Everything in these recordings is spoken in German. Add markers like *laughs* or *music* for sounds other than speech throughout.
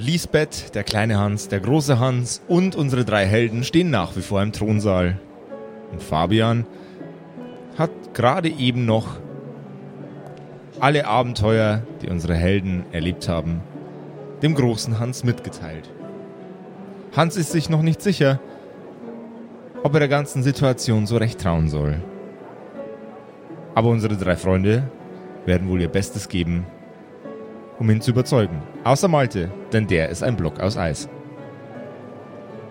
Lisbeth, der kleine Hans, der große Hans und unsere drei Helden stehen nach wie vor im Thronsaal. Und Fabian hat gerade eben noch alle Abenteuer, die unsere Helden erlebt haben, dem großen Hans mitgeteilt. Hans ist sich noch nicht sicher, ob er der ganzen Situation so recht trauen soll. Aber unsere drei Freunde werden wohl ihr Bestes geben, um ihn zu überzeugen. Außer Malte, denn der ist ein Block aus Eis.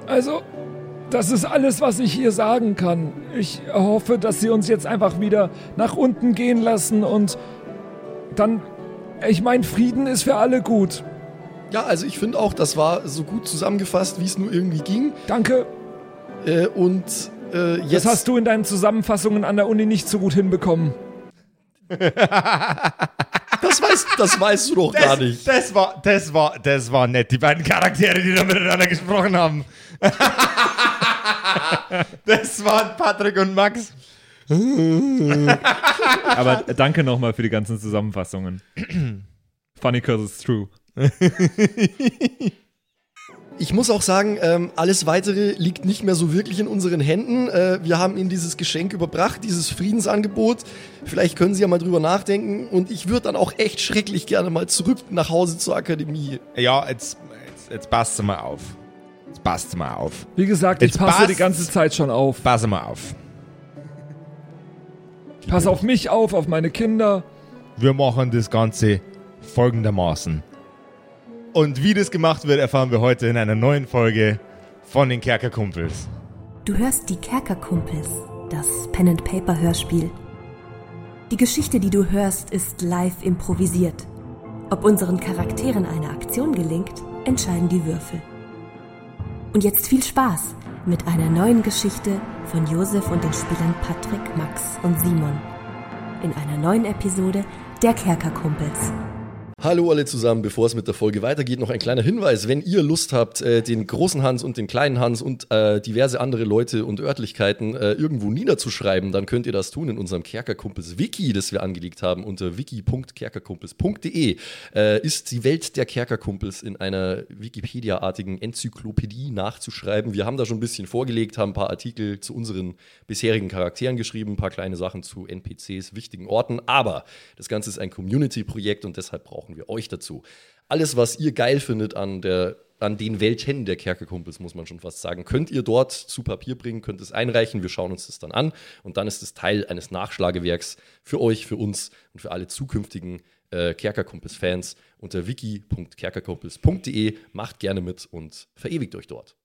Also, das ist alles, was ich hier sagen kann. Ich hoffe, dass Sie uns jetzt einfach wieder nach unten gehen lassen und dann. Ich meine, Frieden ist für alle gut. Ja, also ich finde auch, das war so gut zusammengefasst, wie es nur irgendwie ging. Danke. Äh, und äh, jetzt. Das hast du in deinen Zusammenfassungen an der Uni nicht so gut hinbekommen. *laughs* Das weißt, das weißt du doch Das, gar nicht. das war, das war, das war nett. Die beiden Charaktere, die da miteinander gesprochen haben. *laughs* das waren Patrick und Max. *laughs* Aber danke nochmal für die ganzen Zusammenfassungen. *clears throat* Funny cause it's true. *laughs* Ich muss auch sagen, ähm, alles weitere liegt nicht mehr so wirklich in unseren Händen. Äh, wir haben Ihnen dieses Geschenk überbracht, dieses Friedensangebot. Vielleicht können Sie ja mal drüber nachdenken. Und ich würde dann auch echt schrecklich gerne mal zurück nach Hause zur Akademie. Ja, jetzt, jetzt, jetzt passt mal auf. Jetzt passt mal auf. Wie gesagt, ich Jetzt passe passt's. die ganze Zeit schon auf. Pass mal auf. Ich passe auf mich auf, auf meine Kinder. Wir machen das Ganze folgendermaßen. Und wie das gemacht wird, erfahren wir heute in einer neuen Folge von den Kerkerkumpels. Du hörst die Kerkerkumpels, das Pen and Paper Hörspiel. Die Geschichte, die du hörst, ist live improvisiert. Ob unseren Charakteren eine Aktion gelingt, entscheiden die Würfel. Und jetzt viel Spaß mit einer neuen Geschichte von Josef und den Spielern Patrick, Max und Simon. In einer neuen Episode der Kerkerkumpels. Hallo alle zusammen, bevor es mit der Folge weitergeht, noch ein kleiner Hinweis. Wenn ihr Lust habt, äh, den großen Hans und den kleinen Hans und äh, diverse andere Leute und Örtlichkeiten äh, irgendwo niederzuschreiben, dann könnt ihr das tun in unserem Kerkerkumpels Wiki, das wir angelegt haben unter wiki.kerkerkumpels.de. Ist die Welt der Kerkerkumpels in einer Wikipedia-artigen Enzyklopädie nachzuschreiben. Wir haben da schon ein bisschen vorgelegt, haben ein paar Artikel zu unseren bisherigen Charakteren geschrieben, ein paar kleine Sachen zu NPCs, wichtigen Orten, aber das Ganze ist ein Community-Projekt und deshalb brauchen wir euch dazu. Alles, was ihr geil findet an der an den Welten der Kerkerkumpels, muss man schon fast sagen, könnt ihr dort zu Papier bringen, könnt es einreichen, wir schauen uns das dann an und dann ist es Teil eines Nachschlagewerks für euch, für uns und für alle zukünftigen äh, Kerkerkumpels-Fans unter wiki.kerkerkumpels.de. Macht gerne mit und verewigt euch dort.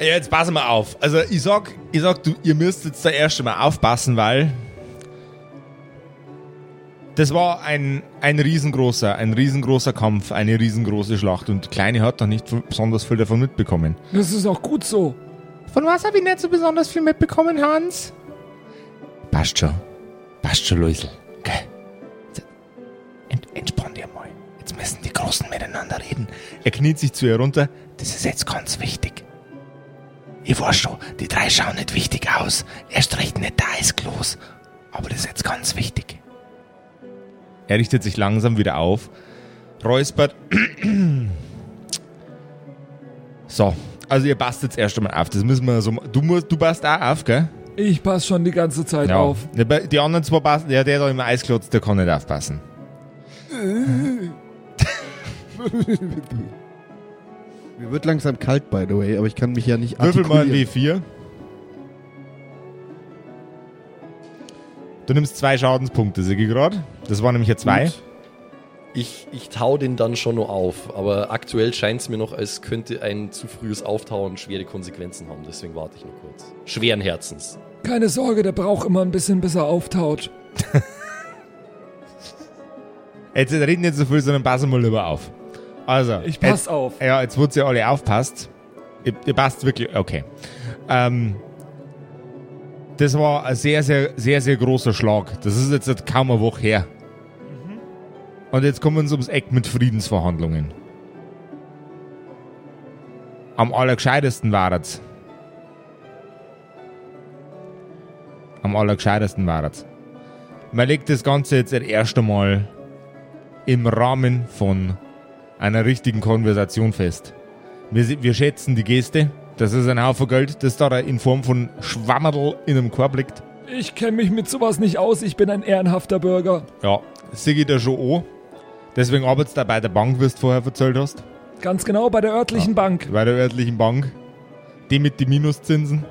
Jetzt passen wir auf. Also ich sag, ich sag, du, ihr müsst jetzt da erst einmal aufpassen, weil das war ein, ein riesengroßer, ein riesengroßer Kampf, eine riesengroße Schlacht und Kleine hat noch nicht besonders viel davon mitbekommen. Das ist auch gut so. Von was habe ich nicht so besonders viel mitbekommen, Hans? Passt schon. Passt schon, Luisel. Okay. Ent, entspann dir mal. Jetzt müssen die Großen miteinander reden. Er kniet sich zu ihr runter. Das ist jetzt ganz wichtig. Ich weiß schon, die drei schauen nicht wichtig aus. Erst recht nicht da ist Klos. Aber das ist jetzt ganz wichtig. Er richtet sich langsam wieder auf, räuspert. So, also ihr passt jetzt erst einmal auf. Das müssen wir so. Du musst, du passt auch auf, gell? Ich passe schon die ganze Zeit auf. Ja, bei- Die anderen zwei passen, der, der da im Eisklotz, der kann nicht aufpassen. Mir wird langsam kalt, by the way, aber ich kann mich ja nicht Würfel mal ein artikulieren. W4. Du nimmst zwei Schadenspunkte, Sigi gerade. Das waren nämlich ja zwei. Gut. Ich, ich tau den dann schon nur auf, aber aktuell scheint es mir noch, als könnte ein zu frühes Auftauen schwere Konsequenzen haben. Deswegen warte ich noch kurz. Schweren Herzens. Keine Sorge, der braucht immer ein bisschen, bis er auftaut. *laughs* Jetzt reden nicht so viel, sondern passen mal lieber auf. Also. Ich pass jetzt, auf. Ja, jetzt wurdet ihr alle aufpasst. Ihr, ihr passt wirklich, okay. Ähm, das war ein sehr, sehr, sehr, sehr großer Schlag. Das ist jetzt kaum eine Woche her. Und jetzt kommen sie ums Eck mit Friedensverhandlungen. Am allergescheitesten war es. Am allergescheitesten war es. Man legt das Ganze jetzt das erste Mal im Rahmen von einer richtigen Konversation fest. Wir, wir schätzen die Geste. Das ist ein Haufen Geld, das da in Form von Schwammerl in einem Korb liegt. Ich kenne mich mit sowas nicht aus. Ich bin ein ehrenhafter Bürger. Ja, ich da schon an. Deswegen arbeitest du da bei der Bank, wie du vorher erzählt hast. Ganz genau bei der örtlichen Bank. Bei der örtlichen Bank. Die mit den Minuszinsen.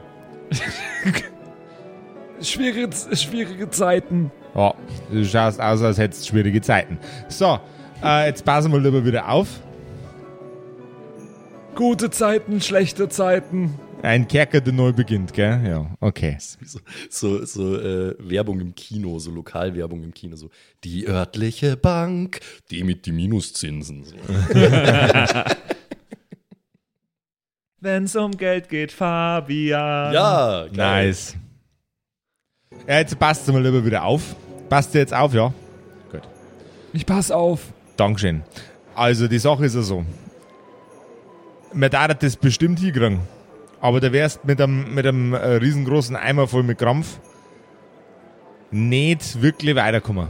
*laughs* Schwierige, schwierige Zeiten. Ja, du schaust aus, als hättest du schwierige Zeiten. So, äh, jetzt passen wir lieber wieder auf. Gute Zeiten, schlechte Zeiten. Ein Kerker, der neu beginnt, gell? Ja, okay. *laughs* So, so, so äh, Werbung im Kino, so Lokalwerbung im Kino, so die örtliche Bank, die mit die Minuszinsen. So. *laughs* Wenn's um Geld geht, Fabian. Ja, geil. Nice. Ja, jetzt passt mal lieber wieder auf. Passt ihr jetzt auf, ja? Gut. Ich pass auf. Dankeschön. Also, die Sache ist ja so. Man darf das bestimmt hinkriegen. Aber da wärst mit einem, mit einem äh, riesengroßen Eimer voll mit Krampf nicht wirklich weiterkommen.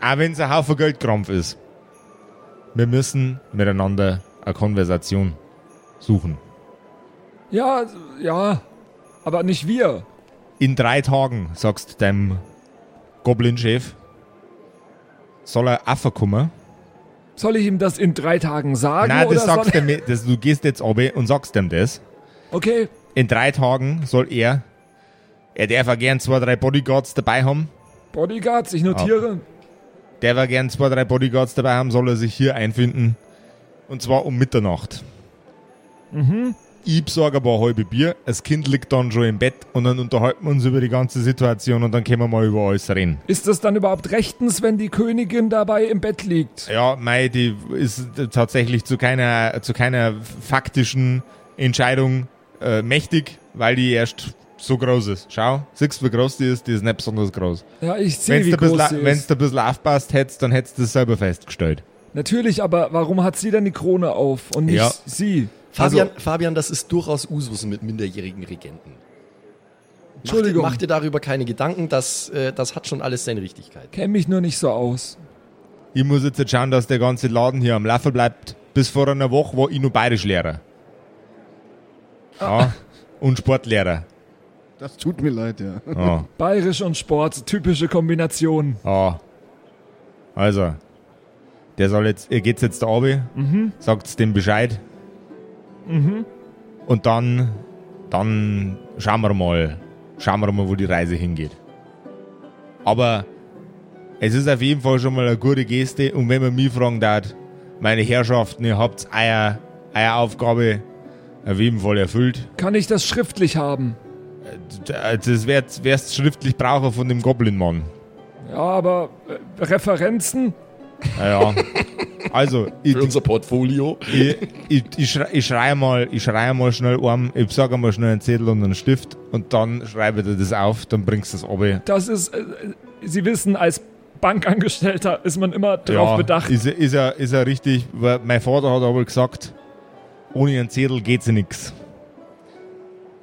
Auch wenn es ein Haufen Geldkrampf ist. Wir müssen miteinander eine Konversation suchen. Ja, ja. Aber nicht wir. In drei Tagen, sagst du deinem Goblin-Chef, soll er Affe kommen. Soll ich ihm das in drei Tagen sagen? Nein, oder das sagst du mir, das, du gehst jetzt runter und sagst ihm das. Okay, In drei Tagen soll er, er darf auch gern zwei, drei Bodyguards dabei haben. Bodyguards, ich notiere. Der war gern zwei, drei Bodyguards dabei haben, soll er sich hier einfinden. Und zwar um Mitternacht. Ich besorge ein paar halbe Bier, das Kind liegt dann schon im Bett und dann unterhalten wir uns über die ganze Situation und dann können wir mal über alles reden. Ist das dann überhaupt rechtens, wenn die Königin dabei im Bett liegt? Ja, Mai, die ist tatsächlich zu keiner, zu keiner faktischen Entscheidung äh, mächtig, weil die erst so groß ist. Schau, siehst du, wie groß die ist? Die ist nicht besonders groß. Ja, ich sehe, Wenn wie du ein groß sie bisschen, ist. da ein bisschen aufpasst hättest, dann hättest du das selber festgestellt. Natürlich, aber warum hat sie dann die Krone auf und nicht Ja. sie? Fabian, Also- Fabian, das ist durchaus Usus mit minderjährigen Regenten. Entschuldigung. Mach dir, mach dir darüber keine Gedanken, das, äh, das hat schon alles seine Richtigkeit. Kenn mich nur nicht so aus. Ich muss jetzt, jetzt schauen, dass der ganze Laden hier am Laufen bleibt. Bis vor einer Woche war ich nur Bayerischlehrer. Ja. Und Sportlehrer. Das tut mir leid, ja. Ja. Bayerisch und Sport, typische Kombination. ja. Also, der soll jetzt, er geht's jetzt da runter, sagt's dem Bescheid. Und dann, dann schauen wir mal, schauen wir mal, wo die Reise hingeht. Aber es ist auf jeden Fall schon mal eine gute Geste. Und wenn man mich fragen darf, meine Herrschaften, ihr habt euer, eure Aufgabe auf jeden Fall erfüllt. Kann ich das schriftlich haben? Das wärst, wärst schriftlich brauchen von dem Goblin-Mann. Ja, aber äh, Referenzen? Naja. Also, ich, Für unser Portfolio. ich, ich, ich, schrei, ich schreie mal, ich schreie mal schnell um, ich sage mal schnell einen Zettel und einen Stift und dann schreibe dir das auf, dann bringst du es runter. Das ist, äh, Sie wissen, als Bankangestellter ist man immer drauf bedacht. Ist, ja- ist, ja, ist ja richtig, weil mein Vater hat aber gesagt, ohne einen Zettel geht's ja nix.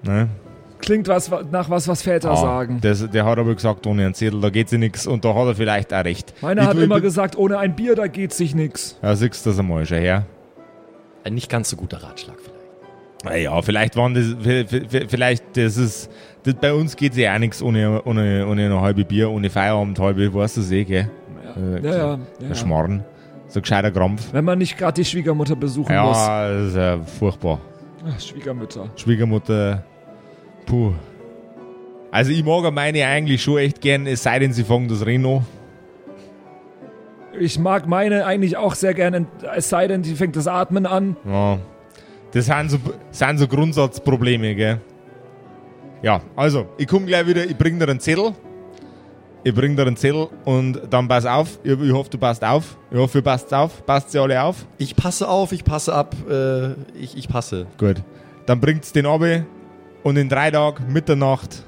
Ne? Klingt was nach was, was Väter Ah, sagen. Das, der hat aber gesagt, ohne einen Zettel, da geht's ja nix und da hat er vielleicht auch recht. Meiner Ich hat immer gesagt, ohne ein Bier, da geht sich nix. Ja, siehst du das einmal schon her. Ein nicht ganz so guter Ratschlag vielleicht. Naja, vielleicht waren das, vielleicht, das ist, das, bei uns geht's ja auch nichts ohne, ohne, ohne eine halbe Bier, ohne Feierabend halbe, weißt du das eh, gell? Äh, Ja, ja, ja, Ein ja. Schmarrn. So ein gescheiter Krampf. Wenn man nicht gerade die Schwiegermutter besuchen muss. Ja, das ist ja furchtbar. Ach, Schwiegermütter. Schwiegermutter, puh. Also ich mag meine eigentlich schon echt gern, es sei denn, sie fangen das Reno. Ich mag meine eigentlich auch sehr gerne, es sei denn, die fängt das Atmen an. Ja. Das sind so, sind so Grundsatzprobleme, gell? Ja, also, ich komme gleich wieder, ich bring dir einen Zettel. Ich bring dir einen Zettel und dann pass auf. Ich, ich hoffe, du passt auf. Ich hoffe, ihr passt auf. Passt ihr alle auf? Ich passe auf, ich passe ab, äh, ich, ich passe. Gut. Dann bringt's den ab und in drei Tagen, Mitternacht,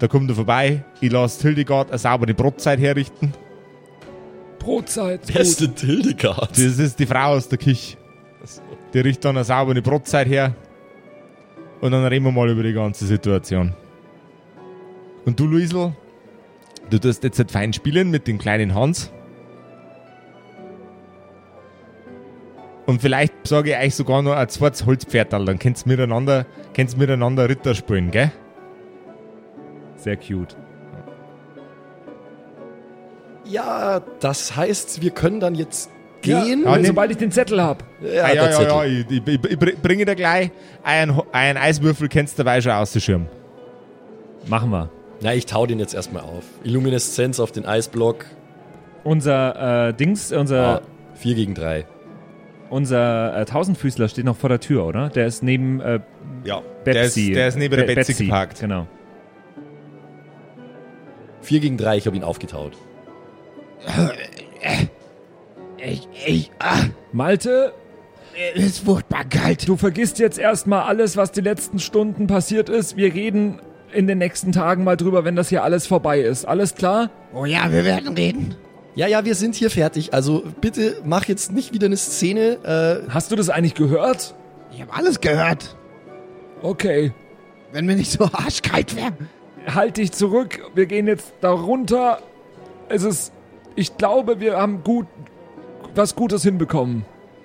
da kommt er vorbei. Ich lasse Hildegard eine saubere Brotzeit herrichten. Brotzeit. Wer ist denn Hildegard? Das ist die Frau aus der Küche. Die richtet dann eine saubere Brotzeit her. Und dann reden wir mal über die ganze Situation. Und du, Luisel, du tust jetzt halt fein spielen mit dem kleinen Hans. Und vielleicht besorge ich euch sogar noch ein zweites Holzpferdal. Dann könnt ihr miteinander, könnt's miteinander Ritter spielen, gell? Sehr cute. Ja, das heißt, wir können dann jetzt Ja, gehen. Ja, nimm- sobald ich den Zettel habe. Ja, ah, ja, ja, ja. Ich, ich, ich, ich bringe dir gleich einen, einen Eiswürfel, kennst du dabei schon auszuschirmen. Machen wir. Na, ich tau den jetzt erstmal auf. Illumineszenz auf den Eisblock. Unser äh, Dings, unser, Ah, 4 gegen 3. unser äh, Tausendfüßler steht noch vor der Tür, oder? Der ist neben äh, Ja. Betsy. Der ist, der ist neben der Be- Betsy geparkt. Genau. 4 gegen 3, ich habe ihn aufgetaut. Ich, ich, ah, Malte, es ist furchtbar kalt. du vergisst jetzt erstmal alles, was die letzten Stunden passiert ist. Wir reden in den nächsten Tagen mal drüber, wenn das hier alles vorbei ist. Alles klar? Oh ja, wir werden reden. Ja, ja, wir sind hier fertig. Also bitte mach jetzt nicht wieder eine Szene. Äh, Hast du das eigentlich gehört? Ich habe alles gehört. Okay. Wenn mir nicht so arschkalt wäre. Halt dich zurück. Wir gehen jetzt da runter. Es ist. Ich glaube, wir haben gut was Gutes hinbekommen.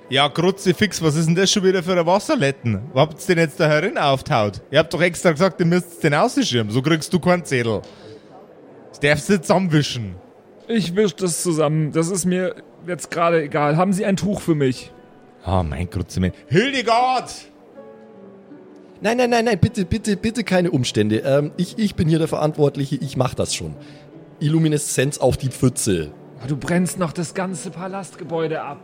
Ja, Kruzifix, was ist denn das schon wieder für ein Wasserletten? Wo habt ihr den jetzt da herin auftaut? Ihr habt doch extra gesagt, ihr müsst den ausschirmen. So kriegst du keinen Zettel. Das darfst du nicht zusammenwischen. Ich wisch das zusammen. Das ist mir jetzt gerade egal. Haben Sie ein Tuch für mich? Ah, mein Kruzifix. Hildegard! nein, nein, nein, nein, bitte, bitte, bitte keine Umstände. Ähm, ich, ich bin hier der Verantwortliche, ich mach das schon. Illumineszenz auf die Pfütze. Ah, Du brennst noch das ganze Palastgebäude ab.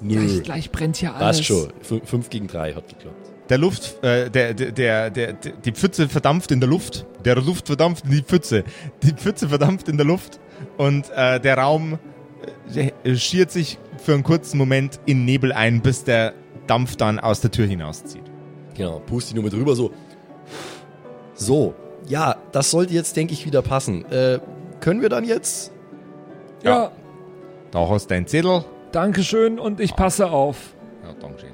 Nö. Gleich, gleich brennt hier alles. Passt schon. 5 gegen 3 hat geklappt. Der Luft, äh, der, der, der, der, die Pfütze verdampft in der Luft. Der Luft verdampft in die Pfütze. Die Pfütze verdampft in der Luft. Und äh, der Raum äh, schiert sich für einen kurzen Moment in Nebel ein, bis der Dampf dann aus der Tür hinauszieht. Genau, pust die nur mit rüber, so. So, ja, das sollte jetzt, denke ich, wieder passen. Äh, können wir dann jetzt? Ja, Da hast du dein Zettel. Dankeschön und ich passe auf. Ja, Dankeschön.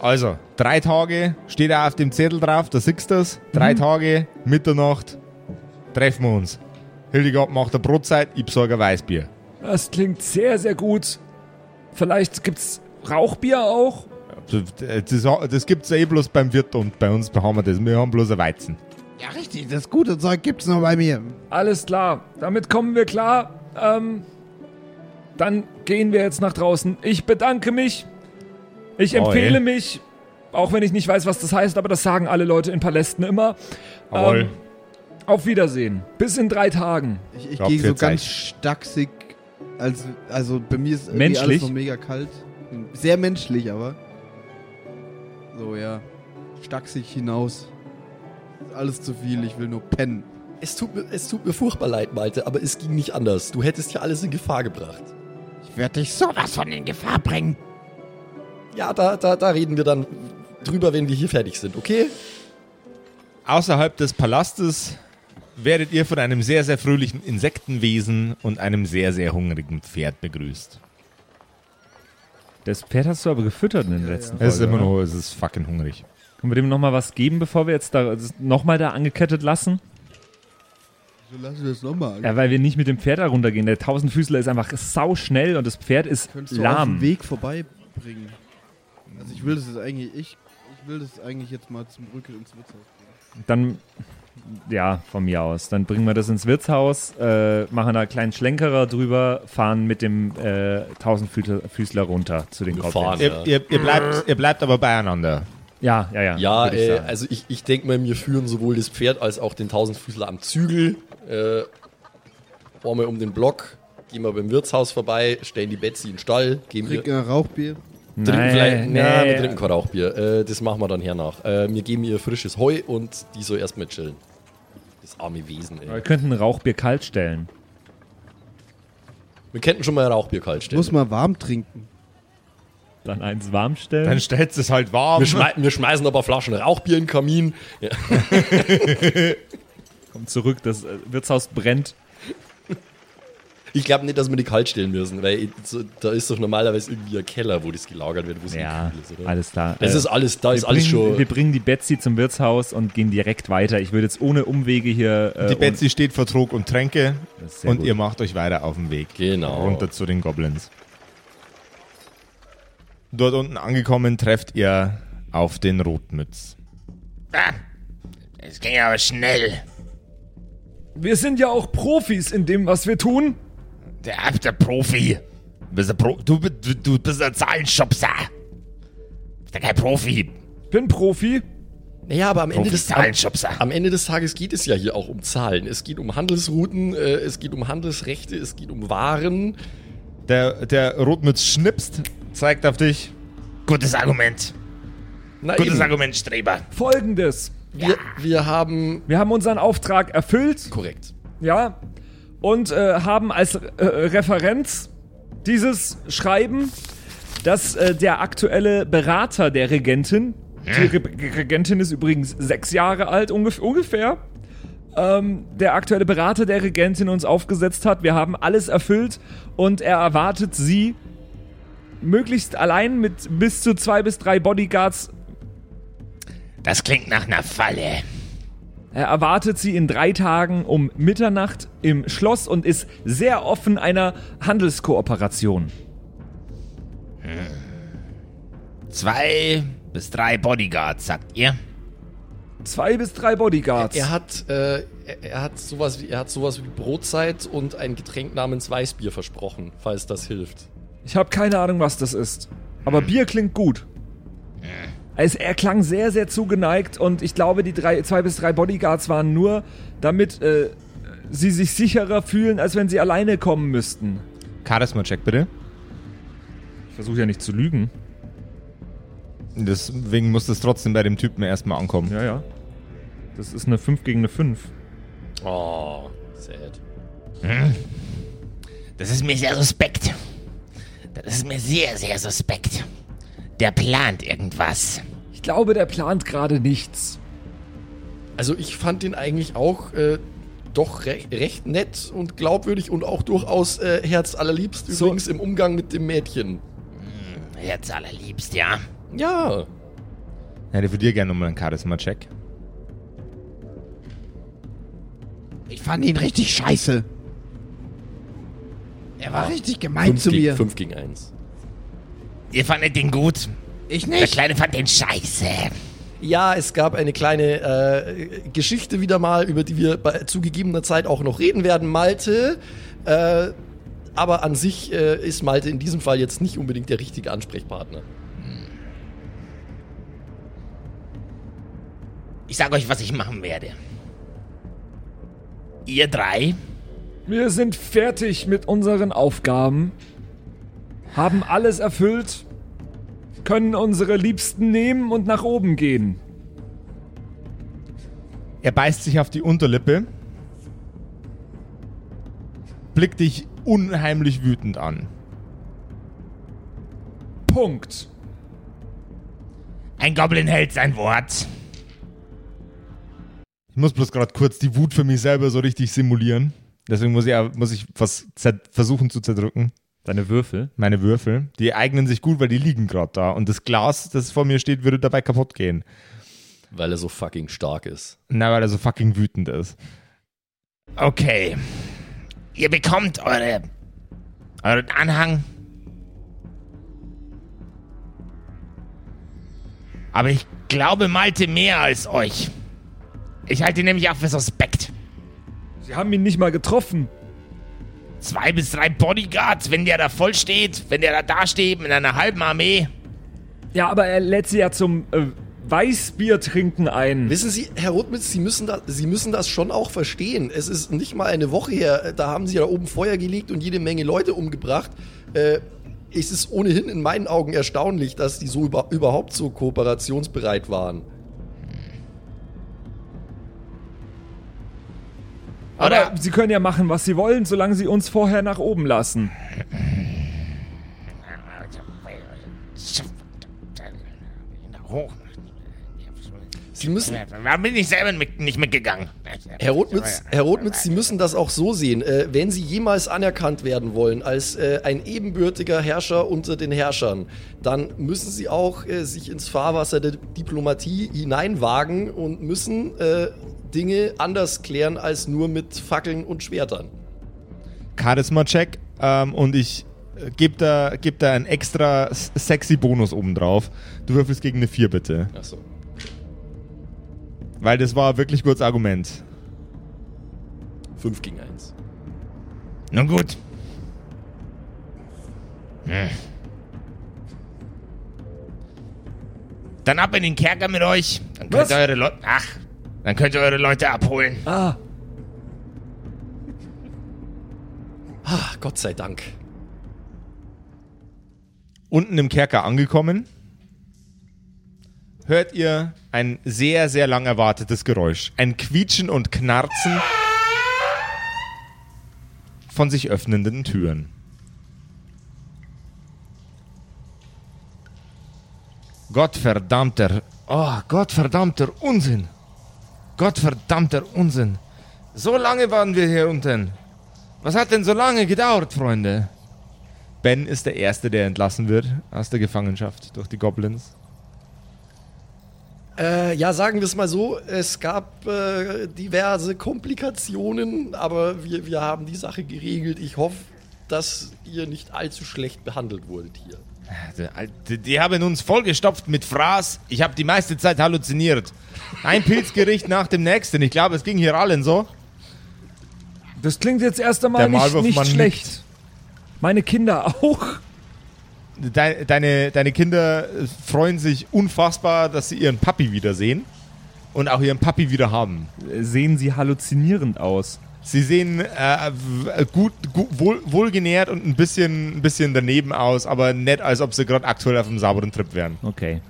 Also, drei Tage steht er auf dem Zettel drauf, da siehst du das. Drei Tage, Mitternacht, treffen wir uns. Hildegard macht eine Brotzeit, ich besorge ein Weißbier. Das klingt sehr, sehr gut. Vielleicht gibt's Rauchbier auch? Das, das, das gibt's ja eh bloß beim Wirt und bei uns haben wir das. Wir haben bloß ein Weizen. Ja, richtig, das gute Zeug gibt's noch bei mir. Alles klar. Damit kommen wir klar. Ähm, dann gehen wir jetzt nach draußen. Ich bedanke mich. Ich empfehle ey. mich. Auch wenn ich nicht weiß, was das heißt, aber das sagen alle Leute in Palästen immer. Ähm, auf Wiedersehen. Bis in drei Tagen. Ich, ich gehe so ganz stachsig. Also, also bei mir ist irgendwie Menschlich? alles noch mega kalt. Sehr menschlich, aber. So, ja. Stachsig hinaus. Alles zu viel, ich will nur pennen. Es tut, mir, es tut mir furchtbar leid, Malte, aber es ging nicht anders. Du hättest ja alles in Gefahr gebracht. Ich werde dich sowas von in Gefahr bringen. Ja, da, da, da reden wir dann drüber, wenn wir hier fertig sind, okay? Außerhalb des Palastes werdet ihr von einem sehr, sehr fröhlichen Insektenwesen und einem sehr, sehr hungrigen Pferd begrüßt. Das Pferd hast du aber gefüttert in den letzten Es ist immer noch, es ist fucking hungrig. Können wir dem nochmal was geben, bevor wir jetzt da nochmal da angekettet lassen? So lass ich das nochmal. Ja, weil wir nicht mit dem Pferd da runtergehen. Der Tausendfüßler ist einfach sau schnell und das Pferd ist Könntest du auf lahm. dem Weg vorbeibringen. Also ich will das jetzt eigentlich, ich, ich will das eigentlich jetzt mal zum Rücken ins Wirtshaus bringen. Dann, ja, von mir aus. Dann bringen wir das ins Wirtshaus, äh, machen da einen kleinen Schlenkerer drüber, fahren mit dem äh, Tausendfüßler runter zu den Goblins. fahren. Ihr, Ja. ihr, ihr, bleibt, ihr bleibt aber beieinander. Ja, ja, ja. Ja, ich äh, also ich, ich denke mal, wir führen sowohl das Pferd als auch den Tausendfüßler am Zügel. Äh, fahren wir um den Block, gehen wir beim Wirtshaus vorbei, stellen die Betsy in den Stall, geben ihr, Trink ein Rauchbier. Trinken Nein, vielleicht, nee. na, wir trinken kein Rauchbier. Äh, das machen wir dann hernach. Äh, wir geben ihr frisches Heu und die soll erstmal chillen. Das arme Wesen, Wir ey. könnten ein Rauchbier kalt stellen. Wir könnten schon mal ein Rauchbier kalt stellen. Muss mal warm trinken. Dann eins warm stellen. Dann stellt es halt warm. wir, schmei wir schmeißen aber Flaschen Rauchbier in den Kamin. *laughs* Ja. Kommt zurück, das äh, Wirtshaus brennt. Ich glaube nicht, dass wir die kalt stellen müssen, weil so, da ist doch normalerweise irgendwie ein Keller, wo das gelagert wird, wo es Ja, kühl ist, oder? alles klar. Das Äh, ist alles, da ist wir alles bringen, schon. Wir bringen die Betsy zum Wirtshaus und gehen direkt weiter. Ich würde jetzt ohne Umwege hier. Äh, Die Betsy steht vor Trog und Tränke und gut. ihr macht euch weiter auf den Weg. Genau. Runter zu den Goblins. Dort unten angekommen trefft ihr auf den Rotmütz. Ah, es ging aber schnell. Wir sind ja auch Profis in dem, was wir tun. Der der Profi. Du bist ein, Pro du, du, du bist ein Zahlenschubser. Du bist ja kein Profi. Ich bin Profi. Naja, aber am Ende, des, am, Ende des Tages geht es ja hier auch um Zahlen. Es geht um Handelsrouten, äh, es geht um Handelsrechte, es geht um Waren. Der, der Rotmütz schnipst, zeigt auf dich. Gutes Argument. Na Gutes eben, Argument, Streber. Folgendes. wir, wir haben... Wir haben unseren Auftrag erfüllt. Korrekt. Ja. Und äh, haben als äh, Referenz dieses Schreiben, dass äh, der aktuelle Berater der Regentin, die Re Regentin ist übrigens sechs Jahre alt ungef ungefähr, ähm, der aktuelle Berater der Regentin uns aufgesetzt hat. Wir haben alles erfüllt und er erwartet sie möglichst allein mit bis zu zwei bis drei Bodyguards. Das klingt nach einer Falle. Er erwartet sie in drei Tagen um Mitternacht im Schloss und ist sehr offen einer Handelskooperation. Zwei bis drei Bodyguards, sagt ihr? Zwei bis drei Bodyguards. Er hat, äh, er, er hat sowas wie, er hat sowas wie Brotzeit und ein Getränk namens Weißbier versprochen, falls das hilft. Ich habe keine Ahnung, was das ist. Aber Bier klingt gut. Es, er klang sehr, sehr zugeneigt und ich glaube, die drei, zwei bis drei Bodyguards waren nur, damit äh, sie sich sicherer fühlen, als wenn sie alleine kommen müssten. Charisma-Check bitte. Ich versuche ja nicht zu lügen. Deswegen muss das trotzdem bei dem Typen erstmal ankommen. Ja, ja. Das ist eine 5 gegen eine 5. Oh, sad. Das ist mir sehr suspekt. Das ist mir sehr, sehr suspekt. Der plant irgendwas. Ich glaube, der plant gerade nichts. Also ich fand den eigentlich auch äh, doch re recht nett und glaubwürdig und auch durchaus äh, herzallerliebst So- übrigens im Umgang mit dem Mädchen. Herz allerliebst, ja. Ja, Ich hätte für dir gerne nochmal einen Charisma-Check. Ich fand ihn richtig scheiße. Er war richtig gemein zu gegen, mir. 5 gegen 1. Ihr fandet den gut. Ich Der nicht. Kleine fand den scheiße. Ja, es gab eine kleine äh, Geschichte wieder mal, über die wir bei zu gegebener Zeit auch noch reden werden, Malte. Äh, aber an sich äh, ist Malte in diesem Fall jetzt nicht unbedingt der richtige Ansprechpartner. Ich sag euch, was ich machen werde. Ihr drei Wir sind fertig mit unseren Aufgaben, haben alles erfüllt, können unsere Liebsten nehmen und nach oben gehen. Er beißt sich auf die Unterlippe, blickt dich unheimlich wütend an. Punkt. Ein Goblin hält sein Wort. Ich muss bloß gerade kurz die Wut für mich selber so richtig simulieren. Deswegen muss ich, muss ich was versuchen zu zerdrücken. Deine Würfel. Meine Würfel, die eignen sich gut, weil die liegen gerade da. Und das Glas, das vor mir steht, würde dabei kaputt gehen. Weil er so fucking stark ist. Na, weil er so fucking wütend ist. Okay. Ihr bekommt eure, euren Anhang. Aber ich glaube Malte mehr als euch. Ich halte ihn nämlich auch für suspekt. Sie haben ihn nicht mal getroffen. Zwei bis drei Bodyguards, wenn der da voll steht, wenn der da dasteht mit einer halben Armee. Ja, aber er lädt sie ja zum äh, Weißbier trinken ein. Wissen Sie, Herr Rothmitz, Sie müssen, da, Sie müssen das schon auch verstehen. Es ist nicht mal eine Woche her, da haben Sie da oben Feuer gelegt und jede Menge Leute umgebracht. Äh, es ist ohnehin in meinen Augen erstaunlich, dass die so über, überhaupt so kooperationsbereit waren. Oder Aber sie können ja machen, was sie wollen, solange sie uns vorher nach oben lassen. hoch. Sie müssen, Da bin ich selber mit, nicht mitgegangen. Herr Rothmitz, Herr Rothmitz, Sie müssen das auch so sehen. Äh, wenn Sie jemals anerkannt werden wollen als äh, ein ebenbürtiger Herrscher unter den Herrschern, dann müssen Sie auch äh, sich ins Fahrwasser der Diplomatie hineinwagen und müssen äh, Dinge anders klären als nur mit Fackeln und Schwertern. Charisma-Check ähm, und ich gibt er, gibt er einen extra sexy Bonus obendrauf. Du würfelst gegen eine 4 bitte. Achso. Weil das war wirklich gutes Argument. 5 gegen 1. Nun gut. Hm. Dann ab in den Kerker mit euch. Dann könnt Was? ihr eure Leute. Ach, dann könnt ihr eure Leute abholen. Ah, Ah, Gott sei Dank. Unten im Kerker angekommen, hört ihr ein sehr, sehr lang erwartetes Geräusch. Ein Quietschen und Knarzen von sich öffnenden Türen. Gottverdammter, oh, Gottverdammter Unsinn. Gottverdammter Unsinn. So lange waren wir hier unten. Was hat denn so lange gedauert, Freunde? Ben ist der Erste, der entlassen wird aus der Gefangenschaft durch die Goblins. Äh, ja, sagen wir es mal so, es gab äh, diverse Komplikationen, aber wir, wir haben die Sache geregelt. Ich hoffe, dass ihr nicht allzu schlecht behandelt wurdet hier. Die, die haben uns vollgestopft mit Fraß. Ich habe die meiste Zeit halluziniert. Ein Pilzgericht nach dem nächsten. Ich glaube, es ging hier allen so. das klingt jetzt erst einmal nicht, nicht schlecht. Meine Kinder auch. Deine, deine, deine Kinder freuen sich unfassbar, dass sie ihren Papi wiedersehen und auch ihren Papi wieder haben. Sehen sie halluzinierend aus? Sie sehen äh, gut, gut wohl, wohlgenährt und ein bisschen, ein bisschen daneben aus, aber nett, als ob sie gerade aktuell auf einem sauberen Trip wären. Okay.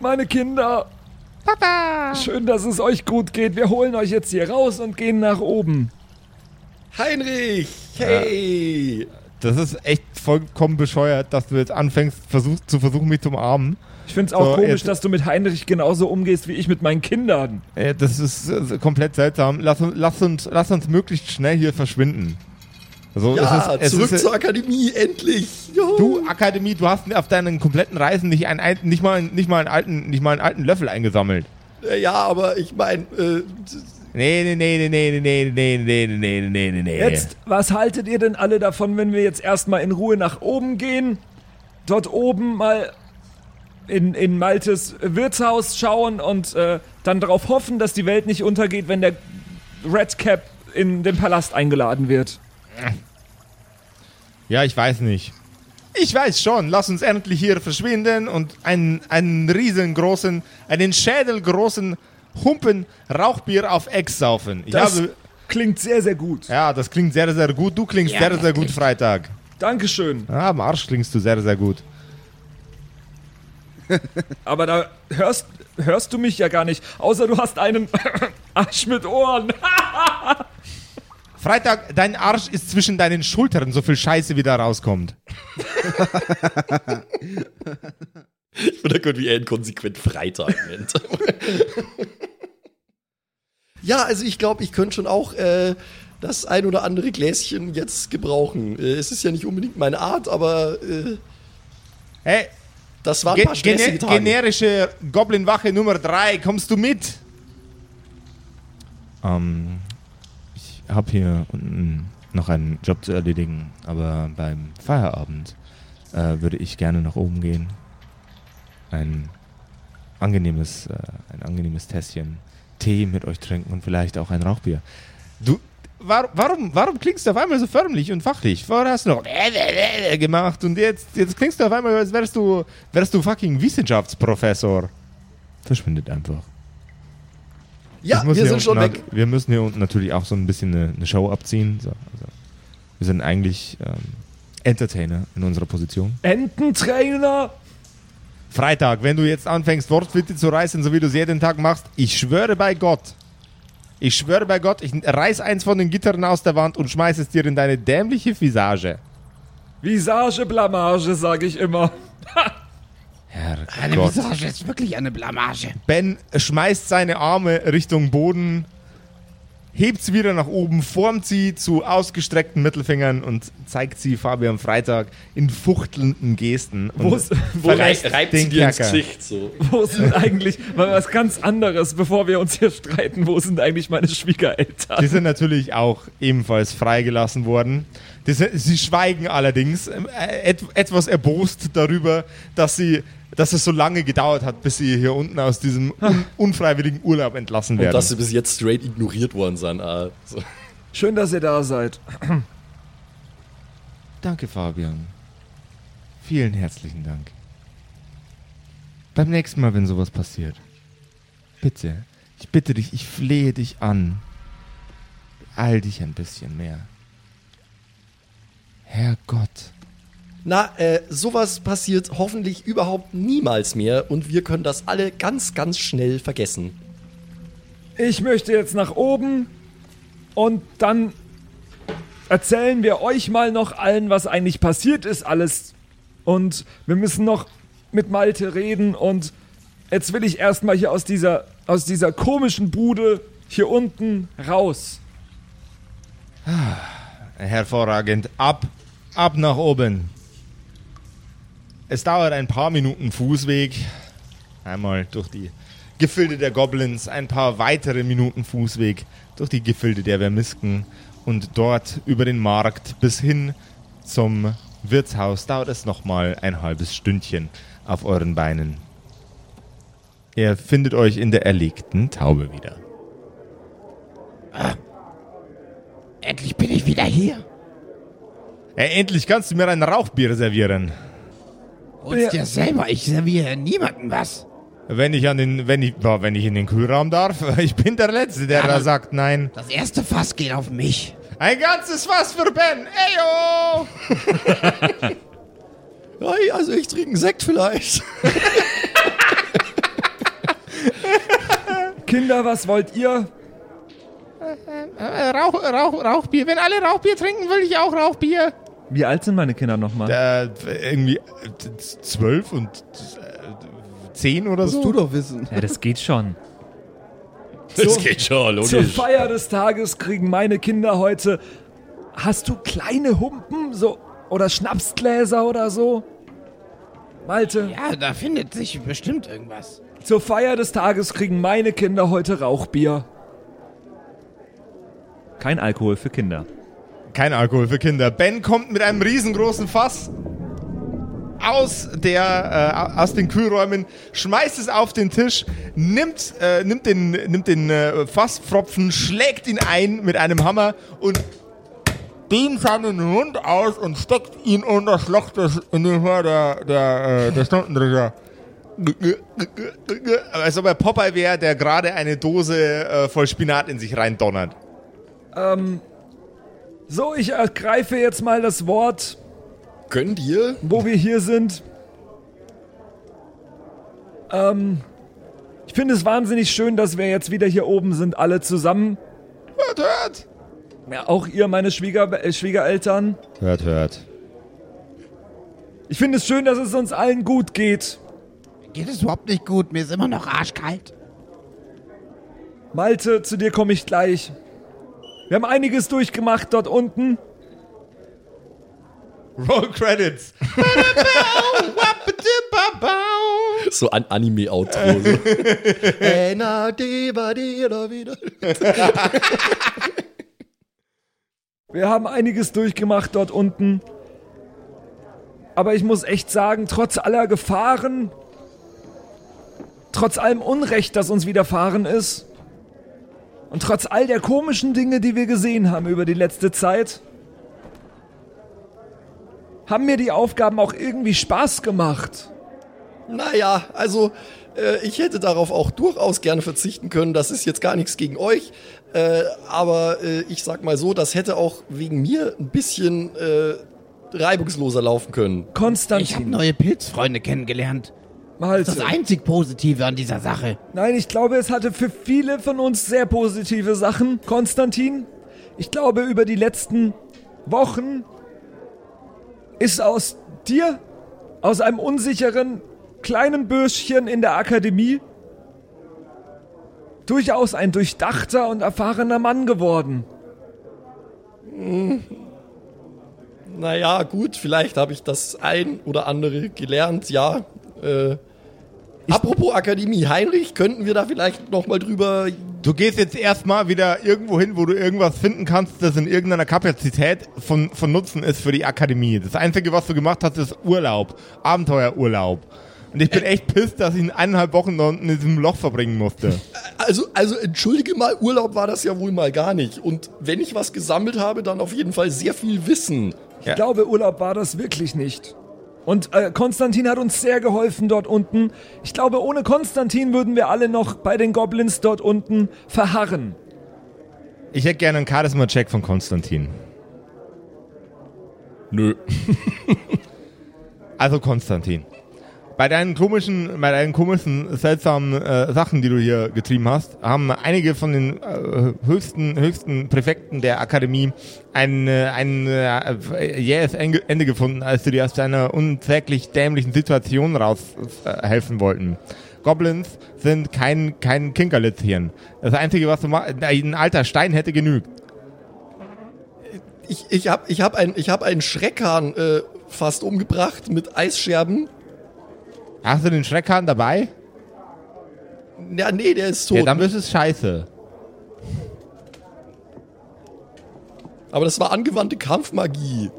Meine Kinder. Papa. Schön, dass es euch gut geht. Wir holen euch jetzt hier raus und gehen nach oben. Heinrich, hey! Das ist echt vollkommen bescheuert, dass du jetzt anfängst, versuchst, zu versuchen, mich zu umarmen. Ich find's auch So, komisch, jetzt- dass du mit Heinrich genauso umgehst wie ich mit meinen Kindern. Äh, Das ist äh, komplett seltsam. Lass, uns- lass, uns, lass uns möglichst schnell hier verschwinden. Also, Ja, es ist, zurück es ist, zur Akademie, endlich! Juhu. Du, Akademie, du hast auf deinen kompletten Reisen nicht, einen, ein- nicht, mal, nicht, mal einen alten, nicht mal einen alten Löffel eingesammelt. Äh, Ja, aber ich meine, äh, Nee, nee, nee, nee, nee, nee, nee, nee, nee, nee, nee, nee, nee. Jetzt, was haltet ihr denn alle davon, wenn wir jetzt erstmal in Ruhe nach oben gehen? Dort oben mal in, in Maltes Wirtshaus schauen und äh, dann darauf hoffen, dass die Welt nicht untergeht, wenn der Red Cap in den Palast eingeladen wird. Ja, ich weiß nicht. Ich weiß schon. Lass uns endlich hier verschwinden und einen, einen riesengroßen, einen schädelgroßen Humpen Rauchbier auf Ex saufen. Ich Das habe, klingt sehr, sehr gut. ja, das klingt sehr, sehr gut. Du klingst sehr, sehr gut Freitag. Dankeschön. Ja, am Arsch klingst du sehr, sehr gut. *laughs* Aber da hörst, hörst du mich ja gar nicht, außer du hast einen *laughs* Arsch mit Ohren. *laughs* Freitag, dein Arsch ist zwischen deinen Schultern, so viel Scheiße wie da rauskommt. ich finde gut, wie er inkonsequent Freitag nennt. *laughs* ja, also ich glaube, ich könnte schon auch äh, das ein oder andere Gläschen jetzt gebrauchen. Äh, es ist ja nicht unbedingt meine Art, aber äh, Hey, das war ein ge paar gene Tage. generische Goblin-Wache Nummer 3, kommst du mit? Ähm, ich habe hier unten noch einen Job zu erledigen, aber beim Feierabend äh, würde ich gerne nach oben gehen. Ein angenehmes, äh, ein angenehmes Tässchen Tee mit euch trinken und vielleicht auch ein Rauchbier. Du, war, warum, warum klingst du auf einmal so förmlich und fachlich? Vorher hast du noch *laughs* gemacht und jetzt, jetzt klingst du auf einmal, als wärst du, wärst du fucking Wissenschaftsprofessor. Verschwindet einfach. Ja, wir sind schon weg. Wir müssen hier unten natürlich auch so ein bisschen eine, eine Show abziehen. So, also, wir sind eigentlich ähm, Entertainer in unserer Position. Ententrainer. Freitag, wenn du jetzt anfängst, Wortwitze zu reißen, so wie du es jeden Tag machst, ich schwöre bei Gott. Ich schwöre bei Gott, ich reiß eins von den Gittern aus der Wand und schmeiß es dir in deine dämliche Visage. Visage, Blamage, sage ich immer. *laughs* Eine Herrgott. Visage ist wirklich eine Blamage. Ben schmeißt seine Arme Richtung Boden hebt sie wieder nach oben, formt sie zu ausgestreckten Mittelfingern und zeigt sie Fabian Freitag in fuchtelnden Gesten. Wo ist- wo reibt den sie dir ins Kerker. Gesicht so. Wo sind eigentlich, mal was ganz anderes, bevor wir uns hier streiten, wo sind eigentlich meine Schwiegereltern? Die sind natürlich auch ebenfalls freigelassen worden. Sind, sie schweigen allerdings ähm, äh, et, etwas erbost darüber, dass, sie, dass es so lange gedauert hat, bis sie hier unten aus diesem un, unfreiwilligen Urlaub entlassen Und werden. dass sie bis jetzt straight ignoriert worden sind. Ah, so. Schön, dass ihr da seid. Danke, Fabian. Vielen herzlichen Dank. Beim nächsten Mal, wenn sowas passiert, bitte, ich bitte dich, ich flehe dich an. Beeil dich ein bisschen mehr. Herrgott. Na, äh, sowas passiert hoffentlich überhaupt niemals mehr und wir können das alle ganz, ganz schnell vergessen. Ich möchte jetzt nach oben und dann erzählen wir euch mal noch allen, was eigentlich passiert ist alles. Und wir müssen noch mit Malte reden und jetzt will ich erstmal hier aus dieser, aus dieser komischen Bude hier unten raus. Hervorragend. Ab, ab nach oben. Es dauert ein paar Minuten Fußweg. Einmal durch die Gefilde der Goblins, ein paar weitere Minuten Fußweg durch die Gefilde der Vermisken und dort über den Markt bis hin zum Wirtshaus dauert es nochmal ein halbes Stündchen auf euren Beinen. Ihr findet euch in der erlegten Taube wieder. Endlich bin ich wieder hier. Ja, endlich kannst du mir ein Rauchbier servieren. Hol's Ja. dir selber, ich serviere niemandem was. Wenn ich an den, wenn ich, boah, wenn ich in den Kühlraum darf, *laughs* ich bin der Letzte, der Ja, da aber- sagt nein. Das erste Fass geht auf mich. Ein ganzes Fass für Ben, eyo! *laughs* Hey, also ich trinke einen Sekt vielleicht. *laughs* Kinder, was wollt ihr? Äh, Rauch, Rauch, Rauchbier. Wenn alle Rauchbier trinken, will ich auch Rauchbier. Wie alt sind meine Kinder nochmal? Äh, irgendwie zwölf und äh, zehn oder Musst so. du doch wissen. Ja, das geht schon. *laughs* Das geht schon, Zur Feier des Tages kriegen meine Kinder heute. Hast du kleine Humpen so oder Schnapsgläser oder so? Malte, Ja, da findet sich bestimmt irgendwas. zur Feier des Tages kriegen meine Kinder heute Rauchbier. Kein Alkohol für Kinder. Kein Alkohol für Kinder. Ben kommt mit einem riesengroßen Fass aus, der, äh, aus den Kühlräumen, schmeißt es auf den Tisch, nimmt, äh, nimmt den, nimmt den äh, Fasspfropfen, schlägt ihn ein mit einem Hammer und dehnt seinen Mund aus und steckt ihn unter das Loch des, in den der, der, äh, der Stundendrücker. Als ob er Popeye wäre, der gerade eine Dose äh, voll Spinat in sich reindonnert. So, ich ergreife jetzt mal das Wort, Könnt ihr? wo wir hier sind. Ähm, ich finde es wahnsinnig schön, dass wir jetzt wieder hier oben sind, alle zusammen. Hört, hört! Ja, auch ihr, meine Schwieger äh, Schwiegereltern. Hört, hört. Ich finde es schön, dass es uns allen gut geht. Geht es überhaupt nicht gut, mir ist immer noch arschkalt. Malte, zu dir komme ich gleich. Wir haben einiges durchgemacht dort unten. Roll Credits. *laughs* So ein Anime-Outro. *laughs* Wir haben einiges durchgemacht dort unten. Aber ich muss echt sagen, trotz aller Gefahren, trotz allem Unrecht, das uns widerfahren ist, und trotz all der komischen Dinge, die wir gesehen haben über die letzte Zeit, haben mir die Aufgaben auch irgendwie Spaß gemacht. Naja, also äh, ich hätte darauf auch durchaus gerne verzichten können. Das ist jetzt gar nichts gegen euch. Äh, aber äh, ich sag mal so, das hätte auch wegen mir ein bisschen äh, reibungsloser laufen können. Ich habe Konstantin, neue Pilzfreunde kennengelernt. Das ist Malte. das einzig Positive an dieser Sache. Nein, ich glaube, es hatte für viele von uns sehr positive Sachen. Konstantin, ich glaube, über die letzten Wochen ist aus dir, aus einem unsicheren kleinen Bürschchen in der Akademie, durchaus ein durchdachter und erfahrener Mann geworden. Naja, gut, vielleicht habe ich das ein oder andere gelernt, ja. Äh, apropos Akademie, Heinrich, könnten wir da vielleicht nochmal drüber. Du gehst jetzt erstmal wieder irgendwo hin, wo du irgendwas finden kannst, das in irgendeiner Kapazität von, von Nutzen ist für die Akademie. Das Einzige, was du gemacht hast, ist Urlaub. Abenteuerurlaub. Und ich bin echt pisst, dass ich in eineinhalb Wochen da unten in diesem Loch verbringen musste. Also, also entschuldige mal, Urlaub war das ja wohl mal gar nicht. Und wenn ich was gesammelt habe, dann auf jeden Fall sehr viel Wissen. Ich glaube, Urlaub war das wirklich nicht. Und äh, Konstantin hat uns sehr geholfen dort unten. Ich glaube, ohne Konstantin würden wir alle noch bei den Goblins dort unten verharren. Ich hätte gerne einen Charisma-Check von Konstantin. Nö. *laughs* Also Konstantin. Bei deinen komischen, bei deinen komischen, seltsamen äh, Sachen, die du hier getrieben hast, haben einige von den äh, höchsten, höchsten Präfekten der Akademie ein, äh, ein äh, jähes Ende gefunden, als du dir aus deiner unsäglich dämlichen Situation raushelfen äh, wollten. Goblins sind kein, kein Kinkerlitzhirn. Das Einzige, was du machst, ein alter Stein hätte genügt. Ich, ich habe ich hab ein, hab einen Schreckhahn äh, fast umgebracht mit Eisscherben. Hast du den Schreckhahn dabei? Ja, nee, der ist tot. Ja, dann ist es scheiße. Aber das war angewandte Kampfmagie.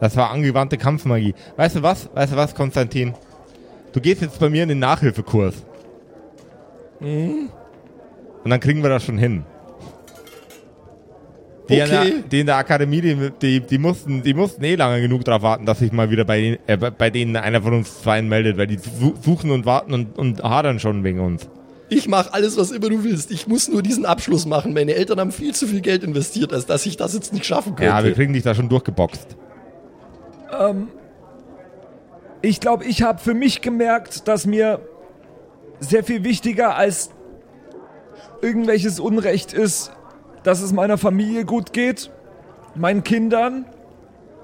Das war angewandte Kampfmagie. Weißt du was? Weißt du was, Konstantin? Du gehst jetzt bei mir in den Nachhilfekurs. Und dann kriegen wir das schon hin. Die, in Okay. der, die in der Akademie, die, die, die, mussten, die mussten eh lange genug darauf warten, dass sich mal wieder bei, den, äh, bei- denen einer von uns zweien meldet, weil die su- suchen und warten und, und hadern schon wegen uns. Ich mache alles, was immer du willst. Ich muss nur diesen Abschluss machen. Meine Eltern haben viel zu viel Geld investiert, als dass ich das jetzt nicht schaffen könnte. Ja, wir kriegen dich da schon durchgeboxt. Ich glaube, ich habe für mich gemerkt, dass mir sehr viel wichtiger als irgendwelches Unrecht ist, dass es meiner Familie gut geht, meinen Kindern.